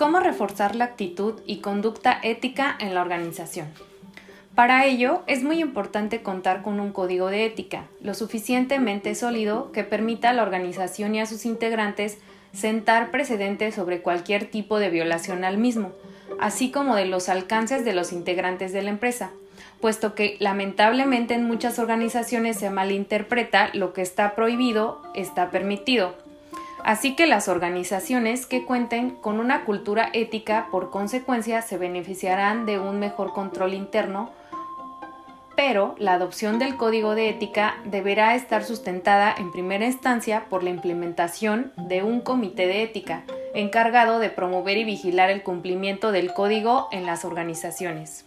¿Cómo reforzar la actitud y conducta ética en la organización? Para ello, es muy importante contar con un código de ética lo suficientemente sólido que permita a la organización y a sus integrantes sentar precedentes sobre cualquier tipo de violación al mismo, así como de los alcances de los integrantes de la empresa, puesto que lamentablemente en muchas organizaciones se malinterpreta lo que está prohibido está permitido Así que las organizaciones que cuenten con una cultura ética por consecuencia se beneficiarán de un mejor control interno, pero la adopción del código de ética deberá estar sustentada en primera instancia por la implementación de un comité de ética encargado de promover y vigilar el cumplimiento del código en las organizaciones.